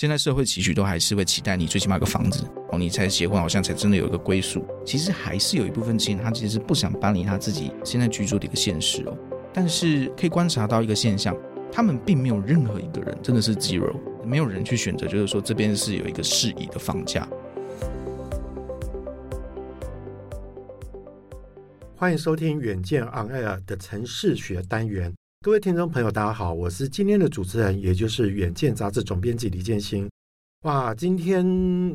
现在社会期许都还是会期待你最起码有个房子哦，你才结婚好像才真的有一个归宿。其实还是有一部分青年他其实不想搬离他自己现在居住的一个现实哦。但是可以观察到一个现象，他们并没有任何一个人真的是 zero，没有人去选择，就是说这边是有一个适宜的房价。欢迎收听远见 On Air 的城市学单元。各位听众朋友，大家好，我是今天的主持人，也就是《远见》杂志总编辑李建新。哇，今天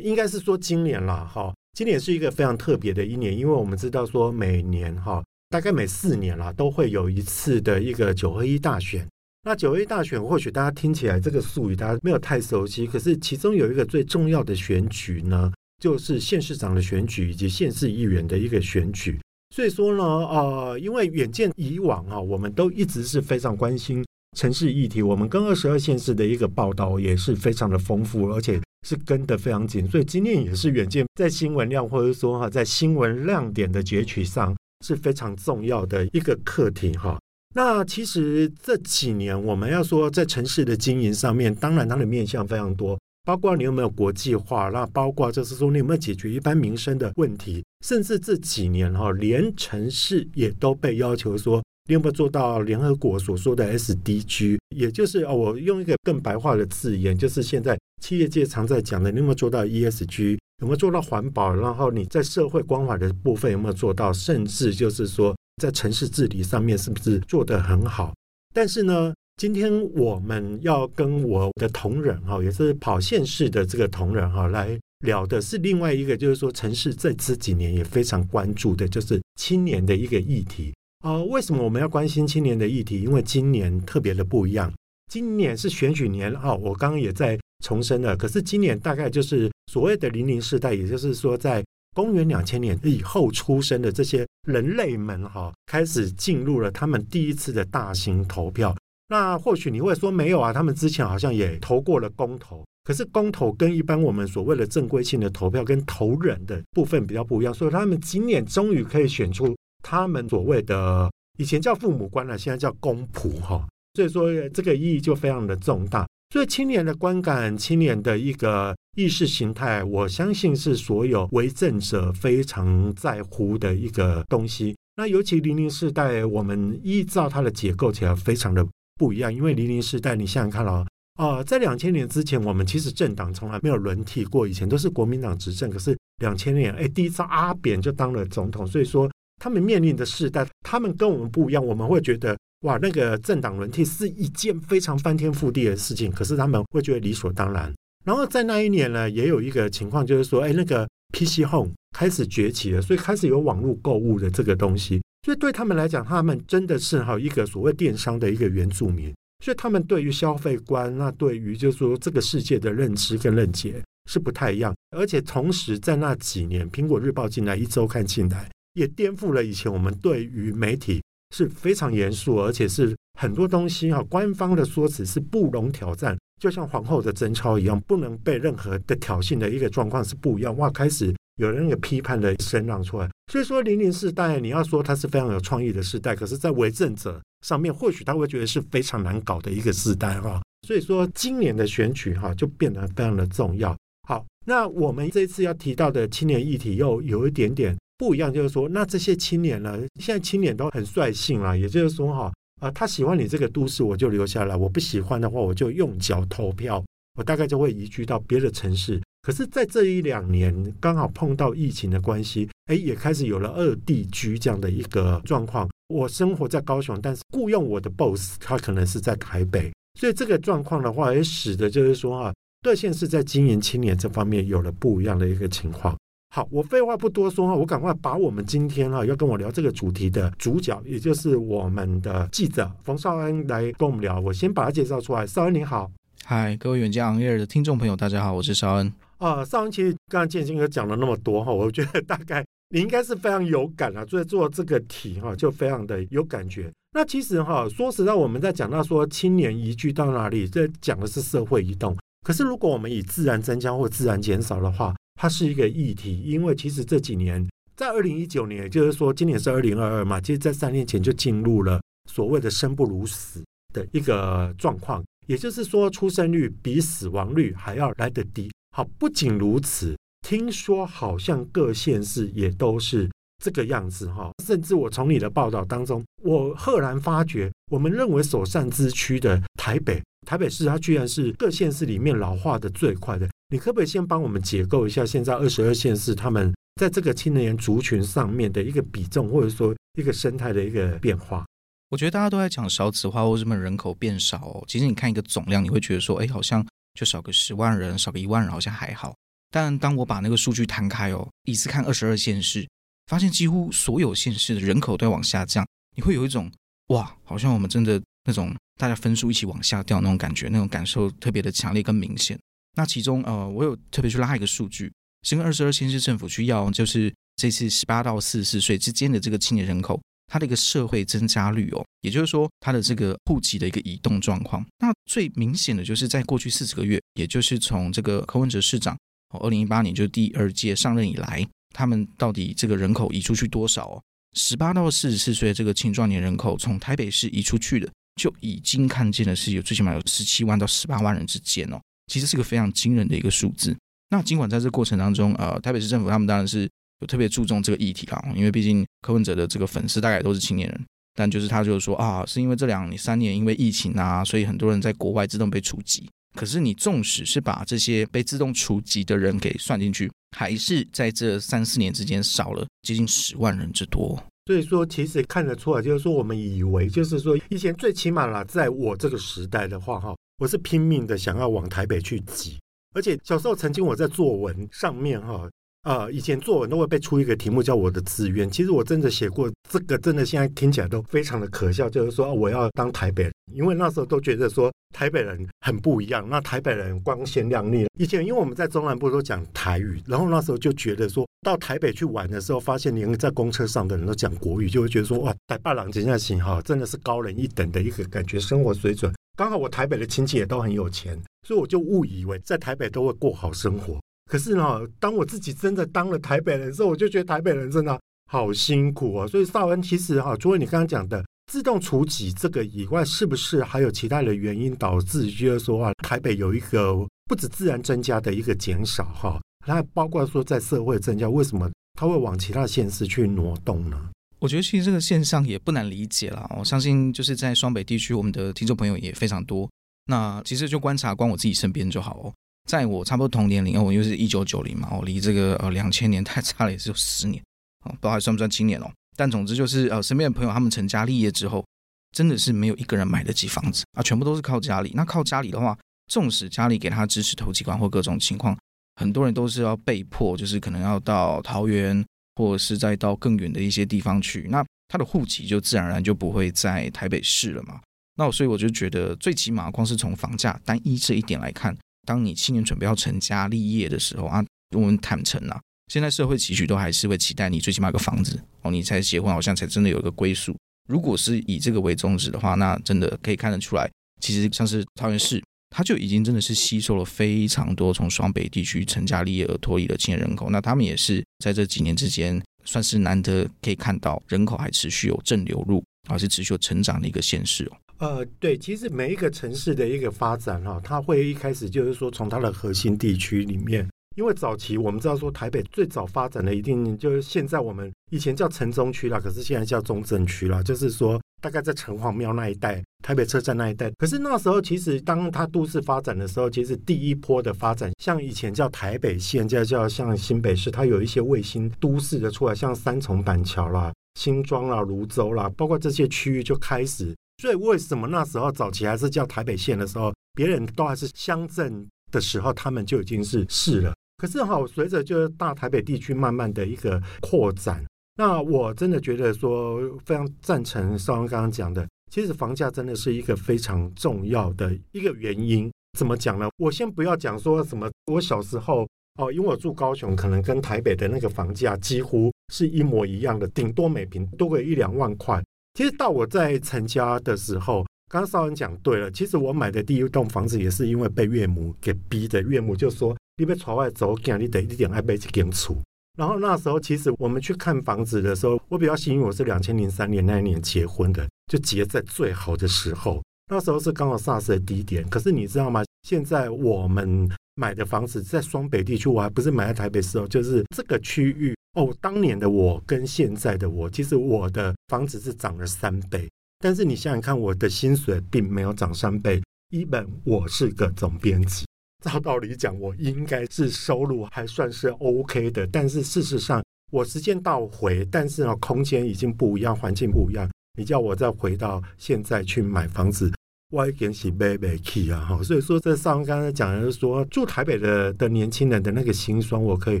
应该是说今年了哈，今年是一个非常特别的一年，因为我们知道说每年哈，大概每四年啦都会有一次的一个九合一大选。那九合一大选或许大家听起来这个术语大家没有太熟悉，可是其中有一个最重要的选举呢，就是县市长的选举以及县市议员的一个选举。所以说呢，呃，因为远见以往啊，我们都一直是非常关心城市议题，我们跟二十二县市的一个报道也是非常的丰富，而且是跟得非常紧。所以今天也是远见在新闻量或者说哈，在新闻亮点的攫取上是非常重要的一个课题哈。那其实这几年我们要说在城市的经营上面，当然它的面向非常多。包括你有没有国际化，那包括就是说你有没有解决一般民生的问题，甚至这几年哈，连城市也都被要求说你有没有做到联合国所说的 SDG，也就是哦，我用一个更白话的字眼，就是现在企业界常在讲的，你有没有做到 ESG，有没有做到环保，然后你在社会关怀的部分有没有做到，甚至就是说在城市治理上面是不是做得很好？但是呢，今天我们要跟我的同仁哈，也是跑县市的这个同仁哈，来聊的是另外一个，就是说城市在这几年也非常关注的，就是青年的一个议题啊。为什么我们要关心青年的议题？因为今年特别的不一样，今年是选举年啊。我刚刚也在重申了，可是今年大概就是所谓的零零世代，也就是说在公元两千年以后出生的这些人类们哈，开始进入了他们第一次的大型投票。那或许你会说没有啊，他们之前好像也投过了公投，可是公投跟一般我们所谓的正规性的投票跟投人的部分比较不一样，所以他们今年终于可以选出他们所谓的以前叫父母官了，现在叫公仆哈，所以说这个意义就非常的重大。所以青年的观感、青年的一个意识形态，我相信是所有为政者非常在乎的一个东西。那尤其零零世代，我们依照它的结构起来非常的。不一样，因为零零时代，你想想看了啊、呃，在两千年之前，我们其实政党从来没有轮替过，以前都是国民党执政。可是两千年，哎，第一次阿扁就当了总统，所以说他们面临的世代，他们跟我们不一样。我们会觉得哇，那个政党轮替是一件非常翻天覆地的事情，可是他们会觉得理所当然。然后在那一年呢，也有一个情况，就是说，哎，那个 PC Home 开始崛起了，所以开始有网络购物的这个东西。所以对他们来讲，他们真的是哈一个所谓电商的一个原住民，所以他们对于消费观，那对于就是说这个世界的认知跟认解是不太一样。而且同时在那几年，苹果日报进来，一周刊进来，也颠覆了以前我们对于媒体是非常严肃，而且是很多东西哈官方的说辞是不容挑战，就像皇后的贞操一样，不能被任何的挑衅的一个状况是不一样。哇，开始。有人有批判的声浪出来，所以说零零世代，你要说他是非常有创意的世代，可是，在为政者上面，或许他会觉得是非常难搞的一个世代哈。所以说，今年的选举哈就变得非常的重要。好，那我们这次要提到的青年议题又有一点点不一样，就是说，那这些青年呢，现在青年都很率性了，也就是说哈，啊，他喜欢你这个都市，我就留下来；我不喜欢的话，我就用脚投票，我大概就会移居到别的城市。可是，在这一两年，刚好碰到疫情的关系，哎，也开始有了二地居这样的一个状况。我生活在高雄，但是雇佣我的 boss 他可能是在台北，所以这个状况的话，也使得就是说啊，各县市在经营青年这方面有了不一样的一个情况。好，我废话不多说哈，我赶快把我们今天哈要跟我聊这个主题的主角，也就是我们的记者冯绍恩来跟我们聊。我先把他介绍出来，绍恩你好，嗨，各位远见 On 的听众朋友，大家好，我是绍恩。啊，上一期刚刚建新哥讲了那么多哈，我觉得大概你应该是非常有感啊，所以做这个题哈就非常的有感觉。那其实哈，说实在，我们在讲到说青年移居到哪里，这讲的是社会移动。可是如果我们以自然增加或自然减少的话，它是一个议题，因为其实这几年在二零一九年，也就是说今年是二零二二嘛，其实在三年前就进入了所谓的生不如死的一个状况。也就是说出生率比死亡率还要来得低。好，不仅如此，听说好像各县市也都是这个样子哈。甚至我从你的报道当中，我赫然发觉，我们认为首善之区的台北，台北市它居然是各县市里面老化的最快的。你可不可以先帮我们解构一下现在二十二县市他们在这个青年族群上面的一个比重，或者说一个生态的一个变化？我觉得大家都在讲少子化或什么人口变少哦，其实你看一个总量，你会觉得说，哎，好像就少个十万人，少个一万人好像还好。但当我把那个数据摊开哦，一次看二十二县市，发现几乎所有县市的人口都在往下降，你会有一种哇，好像我们真的那种大家分数一起往下掉那种感觉，那种感受特别的强烈跟明显。那其中呃，我有特别去拉一个数据，是跟二十二县市政府去要，就是这次十八到四十四岁之间的这个青年人口。它的一个社会增加率哦，也就是说它的这个户籍的一个移动状况。那最明显的就是在过去四十个月，也就是从这个柯文哲市长哦，二零一八年就是第二届上任以来，他们到底这个人口移出去多少哦？十八到四十四岁这个青壮年人口从台北市移出去的，就已经看见的是有最起码有十七万到十八万人之间哦，其实是个非常惊人的一个数字。那尽管在这个过程当中，呃，台北市政府他们当然是。有特别注重这个议题啦，因为毕竟柯文哲的这个粉丝大概都是青年人，但就是他就是说啊，是因为这两年三年因为疫情啊，所以很多人在国外自动被除籍。可是你纵使是把这些被自动除籍的人给算进去，还是在这三四年之间少了接近十万人之多。所以说，其实看得出来，就是说我们以为就是说以前最起码啦，在我这个时代的话，哈，我是拼命的想要往台北去挤，而且小时候曾经我在作文上面哈。呃，以前作文都会被出一个题目叫我的志愿。其实我真的写过这个，真的现在听起来都非常的可笑。就是说我要当台北人，因为那时候都觉得说台北人很不一样。那台北人光鲜亮丽。以前因为我们在中南部都讲台语，然后那时候就觉得说到台北去玩的时候，发现连在公车上的人都讲国语，就会觉得说哇，台北人真的行哈，真的是高人一等的一个感觉，生活水准。刚好我台北的亲戚也都很有钱，所以我就误以为在台北都会过好生活。可是呢，当我自己真的当了台北人的时候，我就觉得台北人真的好辛苦啊。所以绍恩其实哈，除了你刚刚讲的自动除籍这个以外，是不是还有其他的原因导致，就是说啊，台北有一个不止自然增加的一个减少哈？那包括说在社会增加，为什么它会往其他县市去挪动呢？我觉得其实这个现象也不难理解了。我相信就是在双北地区，我们的听众朋友也非常多。那其实就观察光我自己身边就好哦。在我差不多同年龄，我又是一九九零嘛，我离这个呃两千年 太差了，也是有十年，哦不知道还算不算青年哦。但总之就是呃，身边的朋友他们成家立业之后，真的是没有一个人买得起房子啊，全部都是靠家里。那靠家里的话，纵使家里给他支持投机款或各种情况，很多人都是要被迫，就是可能要到桃园，或者是再到更远的一些地方去。那他的户籍就自然而然就不会在台北市了嘛。那我所以我就觉得，最起码光是从房价单一这一点来看。当你青年准备要成家立业的时候啊，我们坦诚啊，现在社会期许都还是会期待你最起码有个房子哦，你才结婚好像才真的有一个归宿。如果是以这个为宗旨的话，那真的可以看得出来，其实像是桃园市，它就已经真的是吸收了非常多从双北地区成家立业而脱离的青年人口。那他们也是在这几年之间，算是难得可以看到人口还持续有正流入，而是持续有成长的一个现实哦。呃，对，其实每一个城市的一个发展哈，它会一开始就是说从它的核心地区里面，因为早期我们知道说台北最早发展的一定就是现在我们以前叫城中区啦，可是现在叫中正区啦，就是说大概在城隍庙那一带、台北车站那一带。可是那时候其实当它都市发展的时候，其实第一波的发展，像以前叫台北县，现在叫像新北市，它有一些卫星都市的出来，像三重板桥啦、新庄啦、芦洲啦，包括这些区域就开始。所以为什么那时候早期还是叫台北县的时候，别人都还是乡镇的时候，他们就已经是市了。可是哈，随着就是大台北地区慢慢的一个扩展，那我真的觉得说非常赞成绍恩刚刚讲的，其实房价真的是一个非常重要的一个原因。怎么讲呢？我先不要讲说什么，我小时候哦，因为我住高雄，可能跟台北的那个房价几乎是一模一样的，顶多每平多个一两万块。其实到我在成家的时候，刚刚绍恩讲对了。其实我买的第一栋房子也是因为被岳母给逼的。岳母就说：“你别朝外走，你得一点爱被去给出。”然后那时候，其实我们去看房子的时候，我比较幸运，我是两千零三年那一年结婚的，就结在最好的时候。那时候是刚好 SARS 的低点。可是你知道吗？现在我们买的房子在双北地区，我还不是买在台北市哦，就是这个区域哦。当年的我跟现在的我，其实我的房子是涨了三倍。但是你想想看，我的薪水并没有涨三倍。一本我是个总编辑，照道理讲，我应该是收入还算是 OK 的。但是事实上，我时间倒回，但是呢，空间已经不一样，环境不一样。你叫我再回到现在去买房子，我已经是买不起啊！哈，所以说，这上刚才讲的是说，住台北的的年轻人的那个心酸，我可以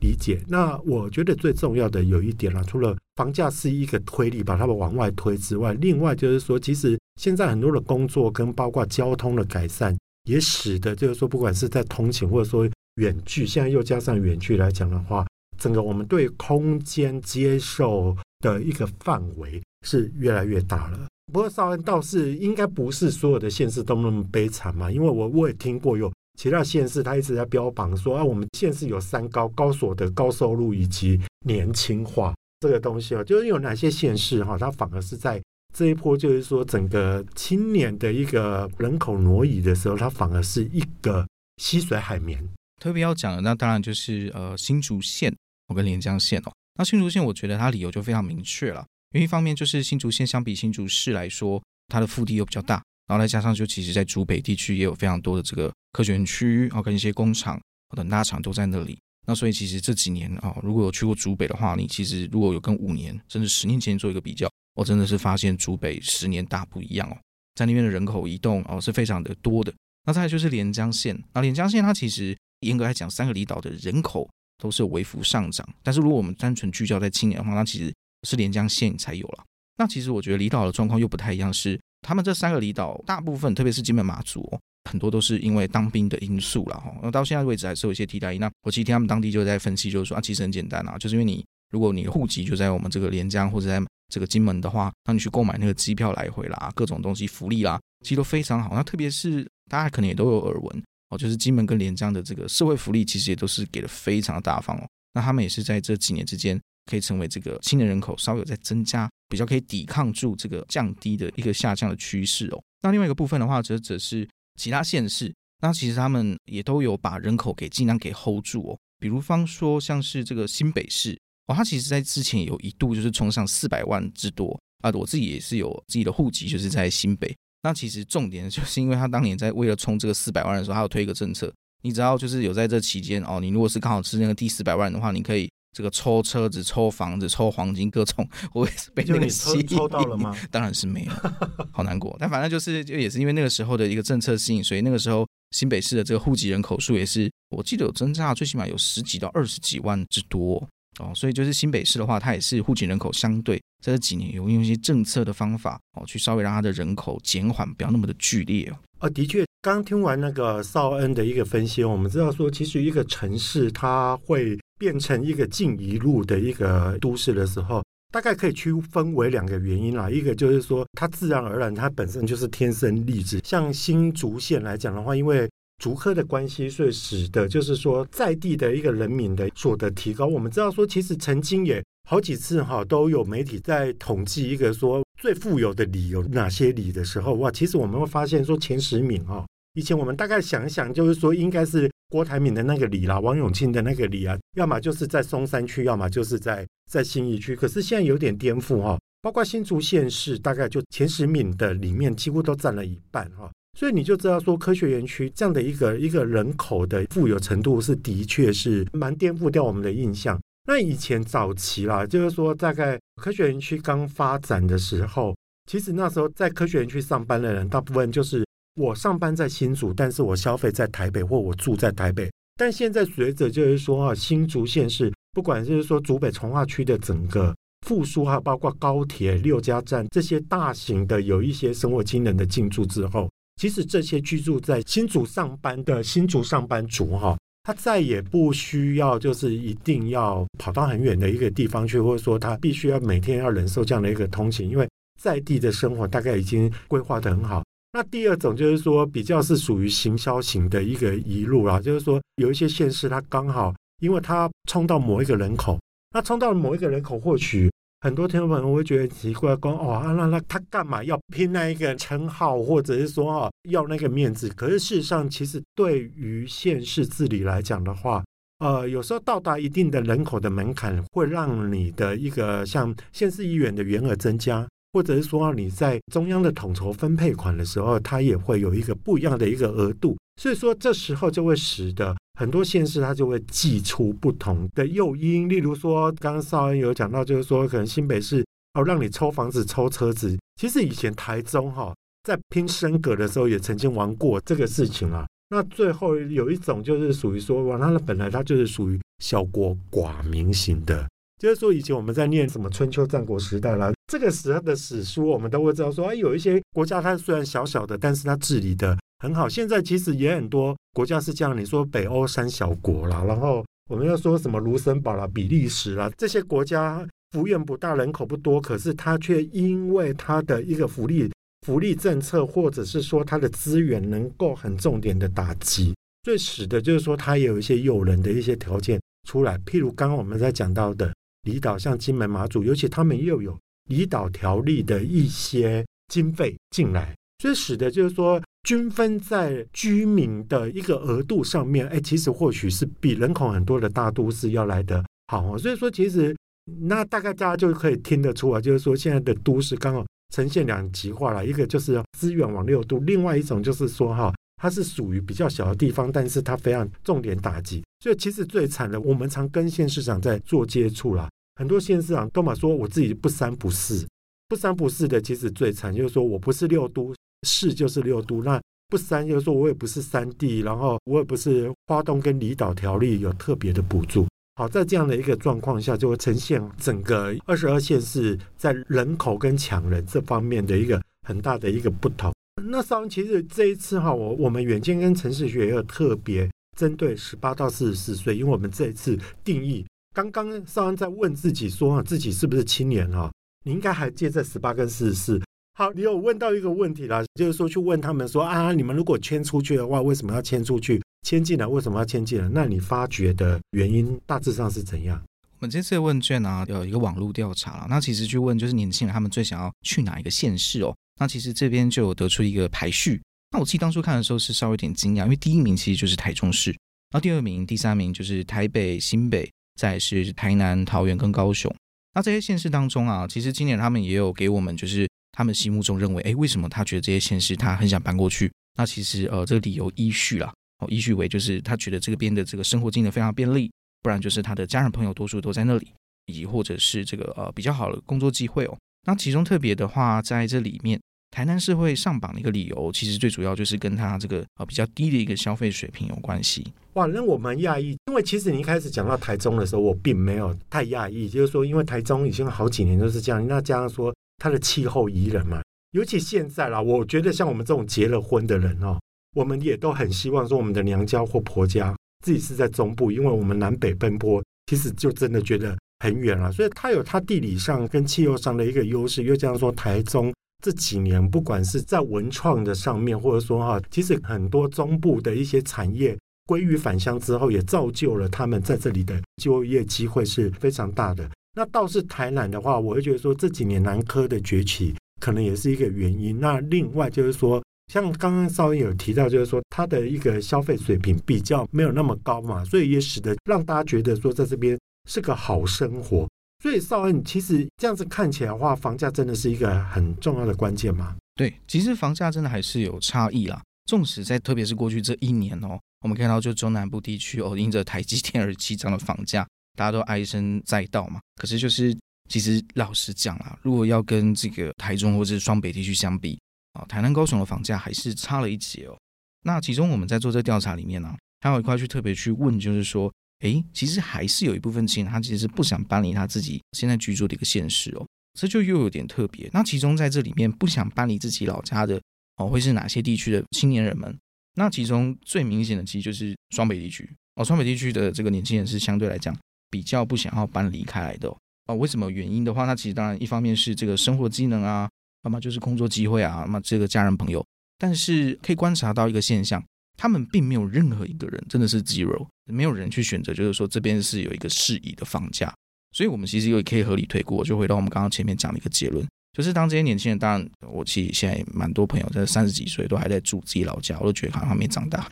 理解。那我觉得最重要的有一点啦，除了房价是一个推力把他们往外推之外，另外就是说，其实现在很多的工作跟包括交通的改善，也使得就是说，不管是在通勤或者说远距，现在又加上远距来讲的话，整个我们对空间接受的一个范围是越来越大了。不过少安倒是应该不是所有的县市都那么悲惨嘛，因为我我也听过有其他县市，他一直在标榜说啊，我们县市有三高：高所得、高收入以及年轻化这个东西啊。就是有哪些县市哈，它反而是在这一波，就是说整个青年的一个人口挪移的时候，它反而是一个吸水海绵。特别要讲的那当然就是呃新竹县，我跟连江县哦。那新竹县，我觉得它理由就非常明确了。因一方面就是新竹县相比新竹市来说，它的腹地又比较大，然后再加上就其实在竹北地区也有非常多的这个科学园区，然后跟一些工厂等大厂都在那里。那所以其实这几年啊，如果有去过竹北的话，你其实如果有跟五年甚至十年前做一个比较，我真的是发现竹北十年大不一样哦，在那边的人口移动哦是非常的多的。那再就是连江县，那连江县它其实严格来讲，三个离岛的人口都是微幅上涨，但是如果我们单纯聚焦在青年的话，那其实是连江县才有了。那其实我觉得离岛的状况又不太一样，是他们这三个离岛大部分，特别是金门马祖，很多都是因为当兵的因素了哈。那到现在为止还是有一些替代役。那我其实听他们当地就在分析，就是说啊，其实很简单啊，就是因为你如果你的户籍就在我们这个连江或者在这个金门的话，那你去购买那个机票来回啦，各种东西福利啦，其实都非常好。那特别是大家可能也都有耳闻哦，就是金门跟连江的这个社会福利其实也都是给的非常的大方哦。那他们也是在这几年之间。可以成为这个青年人口稍微有在增加，比较可以抵抗住这个降低的一个下降的趋势哦。那另外一个部分的话，则则是其他县市，那其实他们也都有把人口给尽量给 hold 住哦。比如方说像是这个新北市哦，它其实在之前有一度就是冲上四百万之多啊。我自己也是有自己的户籍，就是在新北。那其实重点就是因为他当年在为了冲这个四百万的时候，他有推一个政策，你只要就是有在这期间哦，你如果是刚好是那个第四百万的话，你可以。这个抽车子、抽房子、抽黄金，各种我也是被那个吸引。抽到了吗？当然是没有，好难过。但反正就是，就也是因为那个时候的一个政策吸引，所以那个时候新北市的这个户籍人口数也是，我记得有增加，最起码有十几到二十几万之多哦。所以就是新北市的话，它也是户籍人口相对在这几年有用一些政策的方法哦，去稍微让它的人口减缓，不要那么的剧烈哦。啊，的确，刚听完那个少恩的一个分析，我们知道说，其实一个城市它会。变成一个净移入的一个都市的时候，大概可以区分为两个原因啦。一个就是说，它自然而然，它本身就是天生丽质。像新竹县来讲的话，因为竹科的关系，所以使得就是说，在地的一个人民的所得提高。我们知道说，其实曾经也好几次哈，都有媒体在统计一个说最富有的里有哪些里的时候，哇，其实我们会发现说前十名哈。以前我们大概想一想，就是说应该是郭台铭的那个里啦，王永庆的那个里啊，要么就是在松山区，要么就是在在新义区。可是现在有点颠覆哈，包括新竹县市，大概就前十名的里面几乎都占了一半哈。所以你就知道说，科学园区这样的一个一个人口的富有程度是的确是蛮颠覆掉我们的印象。那以前早期啦，就是说大概科学园区刚发展的时候，其实那时候在科学园区上班的人，大部分就是。我上班在新竹，但是我消费在台北，或我住在台北。但现在随着就是说啊，新竹县市，不管就是说竹北重划区的整个复苏，还有包括高铁六家站这些大型的有一些生活机能的进驻之后，其实这些居住在新竹上班的新竹上班族哈，他再也不需要就是一定要跑到很远的一个地方去，或者说他必须要每天要忍受这样的一个通勤，因为在地的生活大概已经规划的很好。那第二种就是说，比较是属于行销型的一个一路啊，就是说有一些县市它刚好，因为它冲到某一个人口，那冲到某一个人口，或许很多听众朋友会觉得奇怪，讲哦，那那他干嘛要拼那一个称号，或者是说哦要那个面子？可是事实上，其实对于县市治理来讲的话，呃，有时候到达一定的人口的门槛，会让你的一个像县市议员的员额增加，或者是说你在中央的统筹分配款的时候，它也会有一个不一样的一个额度。所以说，这时候就会使得很多县市它就会祭出不同的诱因，例如说，刚刚少恩有讲到，就是说，可能新北市哦让你抽房子、抽车子。其实以前台中哈在拼升格的时候，也曾经玩过这个事情啊。那最后有一种就是属于说，哇，它本来它就是属于小国寡民型的，就是说以前我们在念什么春秋战国时代啦，这个时候的史书，我们都会知道说，哎，有一些国家它虽然小小的，但是它治理的。很好，现在其实也很多国家是这样。你说北欧三小国啦，然后我们要说什么卢森堡啦、比利时啦，这些国家幅员不大，人口不多，可是它却因为它的一个福利福利政策，或者是说它的资源能够很重点的打击，最使得就是说它也有一些诱人的一些条件出来。譬如刚刚我们在讲到的离岛，像金门、马祖，尤其他们又有离岛条例的一些经费进来，所以使得就是说。均分在居民的一个额度上面，哎，其实或许是比人口很多的大都市要来得好。哦所以说，其实那大概大家就可以听得出来，就是说现在的都市刚好呈现两极化了，一个就是资源往六都，另外一种就是说哈，它是属于比较小的地方，但是它非常重点打击。所以其实最惨的，我们常跟县市长在做接触啦，很多县市长都嘛说我自己不三不四，不三不四的，其实最惨就是说我不是六都。市就是六都，那不三就是说我也不是三地，然后我也不是花东跟离岛条例有特别的补助。好，在这样的一个状况下，就会呈现整个二十二县市在人口跟抢人这方面的一个很大的一个不同。那少恩其实这一次哈，我我们远见跟城市学也有特别针对十八到四十四岁，因为我们这一次定义，刚刚少恩在问自己说自己是不是青年哈，你应该还介在十八跟四十四。好，你有问到一个问题啦，就是说去问他们说啊，你们如果迁出去的话，为什么要迁出去？迁进来为什么要迁进来？那你发觉的原因大致上是怎样？我们这次的问卷呢、啊，有一个网络调查了，那其实去问就是年轻人他们最想要去哪一个县市哦？那其实这边就有得出一个排序。那我自己当初看的时候是稍微有点惊讶，因为第一名其实就是台中市，然后第二名、第三名就是台北、新北，再是台南、桃园跟高雄。那这些县市当中啊，其实今年他们也有给我们就是。他们心目中认为，哎，为什么他觉得这些县市他很想搬过去？那其实呃，这个理由依序啦，哦，依序为就是他觉得这个边的这个生活机能非常便利，不然就是他的家人朋友多数都在那里，以及或者是这个呃比较好的工作机会哦。那其中特别的话，在这里面，台南市会上榜的一个理由，其实最主要就是跟他这个呃比较低的一个消费水平有关系。哇，那我蛮讶异，因为其实你一开始讲到台中的时候，我并没有太讶异，就是说因为台中已经好几年都是这样，那加上说。它的气候宜人嘛，尤其现在啦，我觉得像我们这种结了婚的人哦，我们也都很希望说我们的娘家或婆家自己是在中部，因为我们南北奔波，其实就真的觉得很远了。所以它有它地理上跟气候上的一个优势。又加上说，台中这几年不管是在文创的上面，或者说哈，其实很多中部的一些产业归于返乡之后，也造就了他们在这里的就业机会是非常大的。那倒是台南的话，我会觉得说这几年南科的崛起可能也是一个原因。那另外就是说，像刚刚少恩有提到，就是说它的一个消费水平比较没有那么高嘛，所以也使得让大家觉得说在这边是个好生活。所以少恩其实这样子看起来的话，房价真的是一个很重要的关键吗？对，其实房价真的还是有差异啦。纵使在特别是过去这一年哦，我们看到就中南部地区哦，因着台积电而激涨的房价。大家都唉声载道嘛，可是就是其实老实讲啊，如果要跟这个台中或者是双北地区相比啊，台南高雄的房价还是差了一截哦。那其中我们在做这调查里面呢、还有一块去特别去问，就是说，哎，其实还是有一部分青年他其实是不想搬离他自己现在居住的一个现实哦，这就又有点特别。那其中在这里面不想搬离自己老家的哦，会是哪些地区的青年人们？那其中最明显的其实就是双北地区哦，双北地区的这个年轻人是相对来讲。比较不想要搬离开来的啊、哦？为什么原因的话，那其实当然一方面是这个生活机能啊，那么就是工作机会啊，那么这个家人朋友。但是可以观察到一个现象，他们并没有任何一个人真的是 zero，没有人去选择，就是说这边是有一个适宜的房价。所以我们其实也可以合理推估，就回到我们刚刚前面讲的一个结论，就是当这些年轻人，当然我其实现在蛮多朋友在三十几岁都还在住自己老家，我都觉得好像还没长大。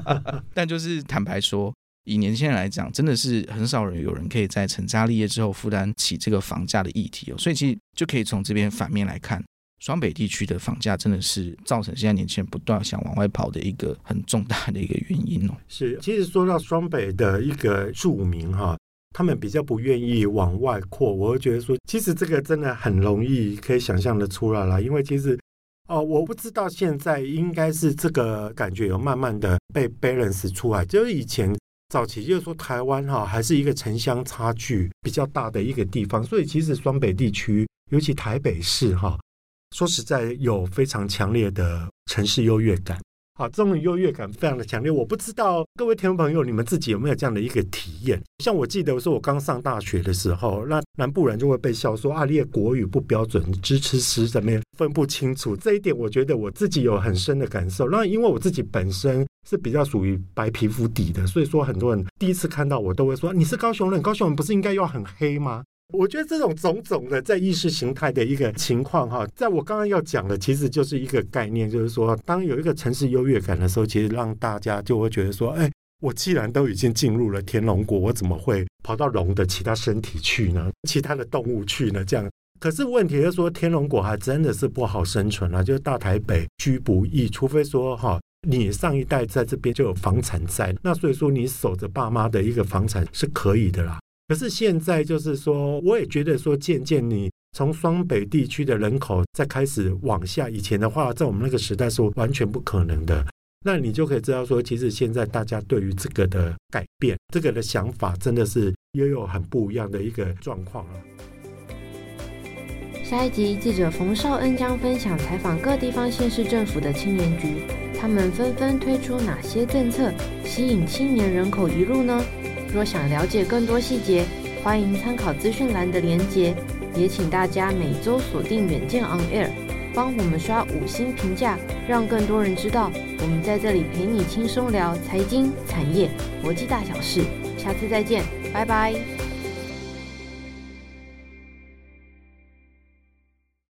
但就是坦白说，以年轻人来讲，真的是很少人有人可以在成家立业之后负担起这个房价的议题哦。所以其实就可以从这边反面来看。双北地区的房价真的是造成现在年轻人不断想往外跑的一个很重大的一个原因哦。是，其实说到双北的一个住民哈，他们比较不愿意往外扩，我会觉得说，其实这个真的很容易可以想象的出来了，因为其实哦，我不知道现在应该是这个感觉有慢慢的被 balance 出来，就是以前早期就是说台湾哈还是一个城乡差距比较大的一个地方，所以其实双北地区，尤其台北市哈。说实在，有非常强烈的城市优越感。好，这种优越感非常的强烈。我不知道各位听众朋友，你们自己有没有这样的一个体验？像我记得，我说我刚上大学的时候，那南部人就会被笑说：“啊，你的国语不标准，支持师怎么分不清楚？”这一点，我觉得我自己有很深的感受。那因为我自己本身是比较属于白皮肤底的，所以说很多人第一次看到我都会说：“你是高雄人，高雄人不是应该要很黑吗？”我觉得这种种种的在意识形态的一个情况哈，在我刚刚要讲的，其实就是一个概念，就是说，当有一个城市优越感的时候，其实让大家就会觉得说，哎，我既然都已经进入了天龙国，我怎么会跑到龙的其他身体去呢？其他的动物去呢？这样，可是问题是说，天龙国还真的是不好生存啊，就是大台北居不易，除非说哈，你上一代在这边就有房产在，那所以说你守着爸妈的一个房产是可以的啦。可是现在就是说，我也觉得说，渐渐你从双北地区的人口再开始往下，以前的话，在我们那个时代是完全不可能的。那你就可以知道说，其实现在大家对于这个的改变，这个的想法，真的是又有很不一样的一个状况了。下一集记者冯绍恩将分享采访各地方县市政府的青年局，他们纷纷推出哪些政策，吸引青年人口移入呢？若想了解更多细节，欢迎参考资讯栏的连接，也请大家每周锁定远见 On Air，帮我们刷五星评价，让更多人知道我们在这里陪你轻松聊财经、产业、国际大小事。下次再见，拜拜。